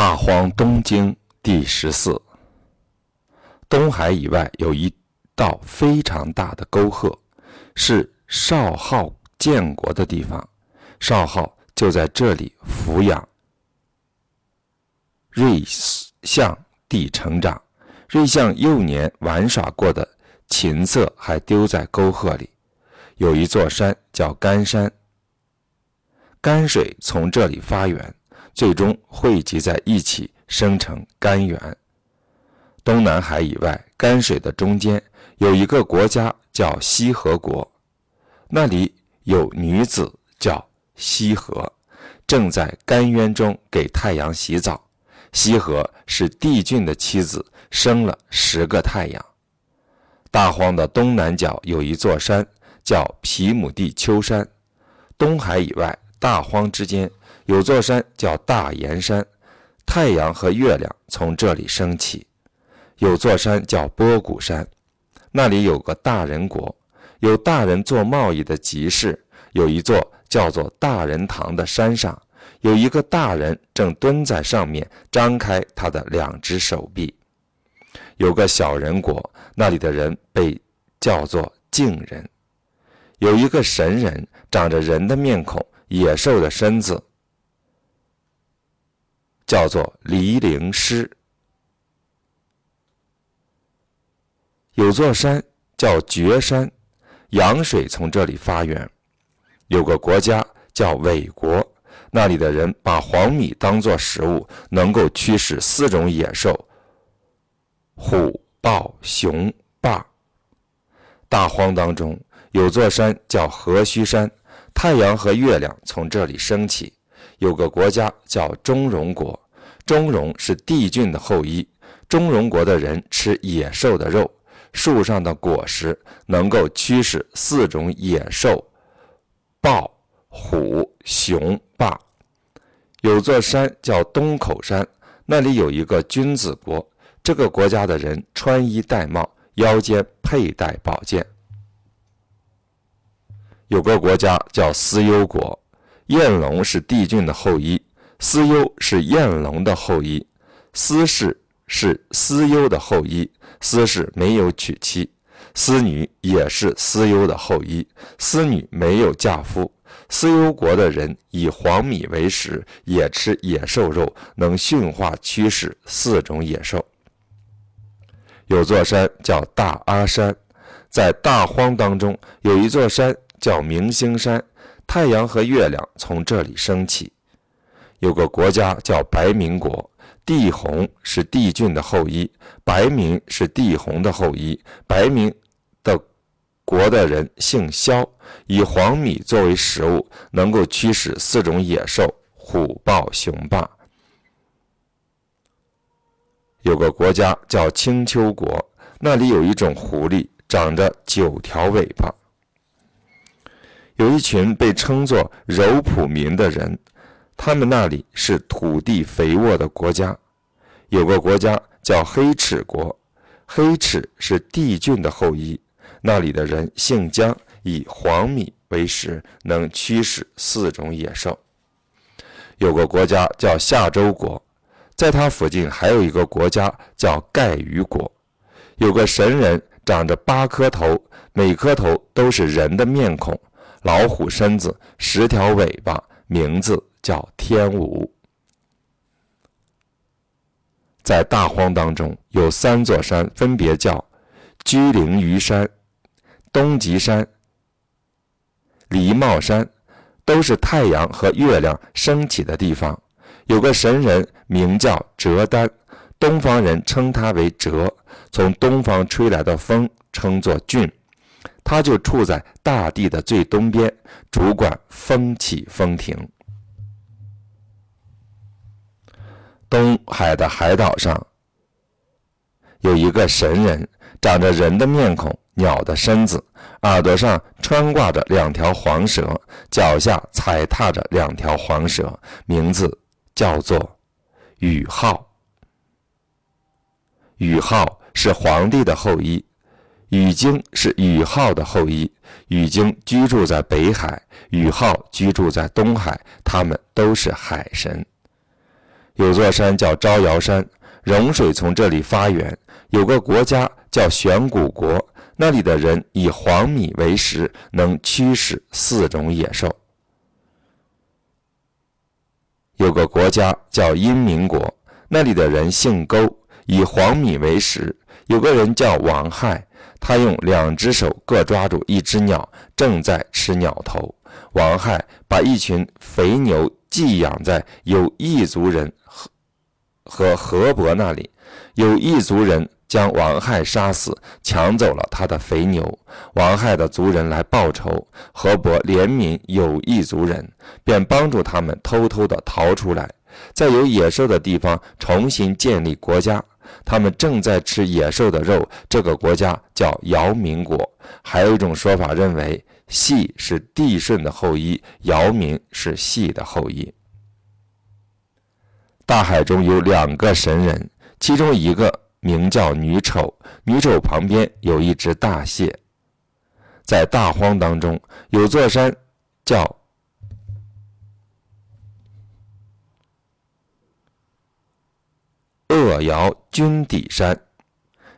大荒东经第十四。东海以外有一道非常大的沟壑，是少昊建国的地方。少昊就在这里抚养瑞相地成长。瑞相幼年玩耍过的琴瑟还丢在沟壑里。有一座山叫干山，干水从这里发源。最终汇集在一起，生成甘源。东南海以外，甘水的中间有一个国家叫西河国，那里有女子叫西河，正在甘渊中给太阳洗澡。西河是帝俊的妻子，生了十个太阳。大荒的东南角有一座山叫皮姆地丘山，东海以外，大荒之间。有座山叫大岩山，太阳和月亮从这里升起。有座山叫波谷山，那里有个大人国，有大人做贸易的集市。有一座叫做大人堂的山上，有一个大人正蹲在上面，张开他的两只手臂。有个小人国，那里的人被叫做敬人。有一个神人，长着人的面孔，野兽的身子。叫做离灵师，有座山叫绝山，羊水从这里发源。有个国家叫韦国，那里的人把黄米当作食物，能够驱使四种野兽：虎、豹、熊、霸。大荒当中有座山叫河须山，太阳和月亮从这里升起。有个国家叫中荣国，中荣是帝俊的后裔。中荣国的人吃野兽的肉，树上的果实能够驱使四种野兽：豹、虎、熊、霸。有座山叫东口山，那里有一个君子国。这个国家的人穿衣戴帽，腰间佩戴宝剑。有个国家叫思幽国。燕龙是帝俊的后裔，司幽是燕龙的后裔，司氏是司幽的后裔，司氏没有娶妻，司女也是司幽的后裔，司女没有嫁夫。司幽国的人以黄米为食，也吃野兽肉，能驯化驱使四种野兽。有座山叫大阿山，在大荒当中有一座山叫明星山。太阳和月亮从这里升起。有个国家叫白明国，帝弘是帝俊的后裔，白明是帝弘的后裔。白明的国的人姓萧，以黄米作为食物，能够驱使四种野兽：虎、豹、熊、霸。有个国家叫青丘国，那里有一种狐狸，长着九条尾巴。有一群被称作柔普民的人，他们那里是土地肥沃的国家。有个国家叫黑齿国，黑齿是帝俊的后裔，那里的人姓姜，以黄米为食，能驱使四种野兽。有个国家叫夏州国，在它附近还有一个国家叫盖鱼国。有个神人，长着八颗头，每颗头都是人的面孔。老虎身子，十条尾巴，名字叫天武。在大荒当中有三座山，分别叫居陵于山、东极山、离茂山，都是太阳和月亮升起的地方。有个神人名叫折丹，东方人称他为折，从东方吹来的风称作俊。他就处在大地的最东边，主管风起风停。东海的海岛上有一个神人，长着人的面孔、鸟的身子，耳朵上穿挂着两条黄蛇，脚下踩踏着两条黄蛇，名字叫做禹浩。禹浩是皇帝的后裔。禹京是禹浩的后裔，禹京居住在北海，禹浩居住在东海，他们都是海神。有座山叫招摇山，融水从这里发源。有个国家叫玄古国，那里的人以黄米为食，能驱使四种野兽。有个国家叫阴明国，那里的人姓勾，以黄米为食。有个人叫王亥，他用两只手各抓住一只鸟，正在吃鸟头。王亥把一群肥牛寄养在有异族人和和河伯那里，有异族人。将王亥杀死，抢走了他的肥牛。王亥的族人来报仇，河伯怜悯有异族人，便帮助他们偷偷的逃出来，在有野兽的地方重新建立国家。他们正在吃野兽的肉。这个国家叫尧民国。还有一种说法认为，系是帝舜的后裔，尧民是系的后裔。大海中有两个神人，其中一个。名叫女丑，女丑旁边有一只大蟹。在大荒当中，有座山叫鄂尧君底山，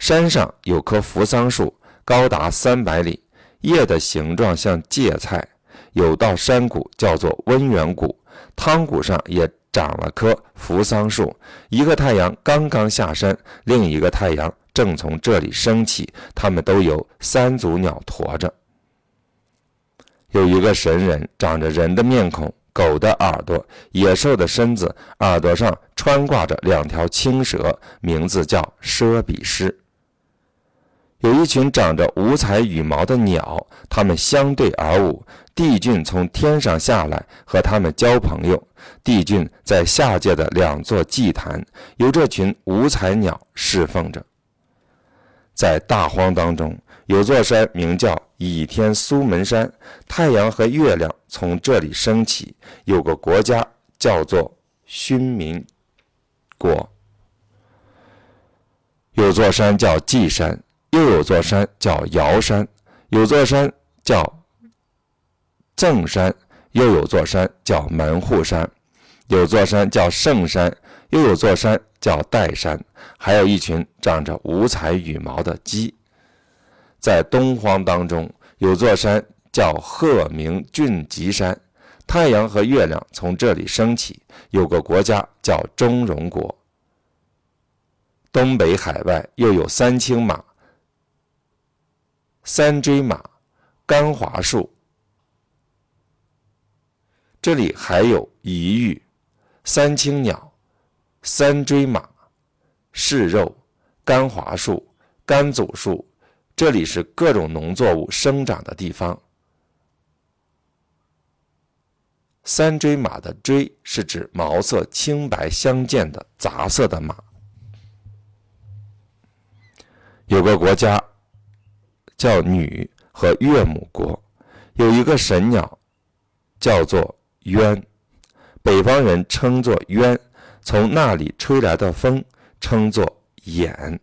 山上有棵扶桑树，高达三百里，叶的形状像芥菜。有道山谷叫做温源谷，汤谷上也。长了棵扶桑树，一个太阳刚刚下山，另一个太阳正从这里升起。他们都有三足鸟驮着。有一个神人，长着人的面孔，狗的耳朵，野兽的身子，耳朵上穿挂着两条青蛇，名字叫奢比狮。有一群长着五彩羽毛的鸟，它们相对而舞。帝俊从天上下来和他们交朋友。帝俊在下界的两座祭坛，由这群五彩鸟侍奉着。在大荒当中，有座山名叫倚天苏门山，太阳和月亮从这里升起。有个国家叫做勋民国，有座山叫稷山。又有座山叫尧山，有座山叫正山，又有座山叫门户山，有座山叫圣山，又有座山叫岱山，还有一群长着五彩羽毛的鸡。在东荒当中，有座山叫鹤鸣峻极山，太阳和月亮从这里升起。有个国家叫中荣国。东北海外又有三青马。三追马，干华树。这里还有一玉、三青鸟、三追马、柿肉、干华树、甘祖树。这里是各种农作物生长的地方。三锥马的锥是指毛色青白相间的杂色的马。有个国家。叫女和岳母国，有一个神鸟，叫做鸢，北方人称作鸢，从那里吹来的风称作眼。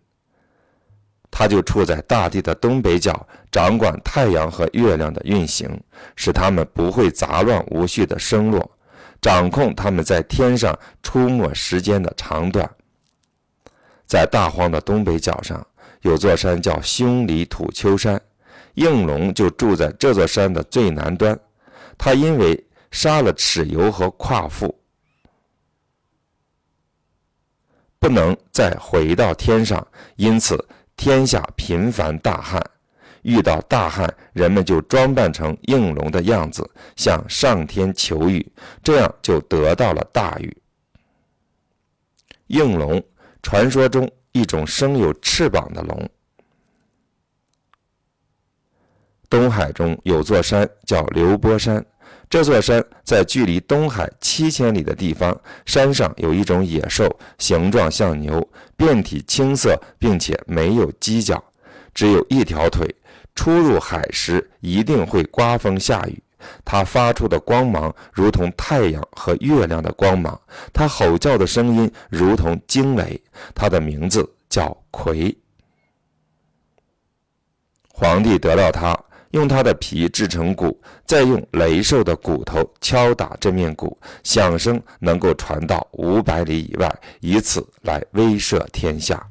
它就处在大地的东北角，掌管太阳和月亮的运行，使它们不会杂乱无序的升落，掌控它们在天上出没时间的长短。在大荒的东北角上。有座山叫凶里土丘山，应龙就住在这座山的最南端。他因为杀了蚩尤和夸父，不能再回到天上，因此天下频繁大旱。遇到大旱，人们就装扮成应龙的样子，向上天求雨，这样就得到了大雨。应龙，传说中。一种生有翅膀的龙。东海中有座山叫流波山，这座山在距离东海七千里的地方，山上有一种野兽，形状像牛，遍体青色，并且没有犄角，只有一条腿。出入海时一定会刮风下雨。它发出的光芒如同太阳和月亮的光芒，它吼叫的声音如同惊雷。它的名字叫魁。皇帝得到它，用它的皮制成鼓，再用雷兽的骨头敲打这面鼓，响声能够传到五百里以外，以此来威慑天下。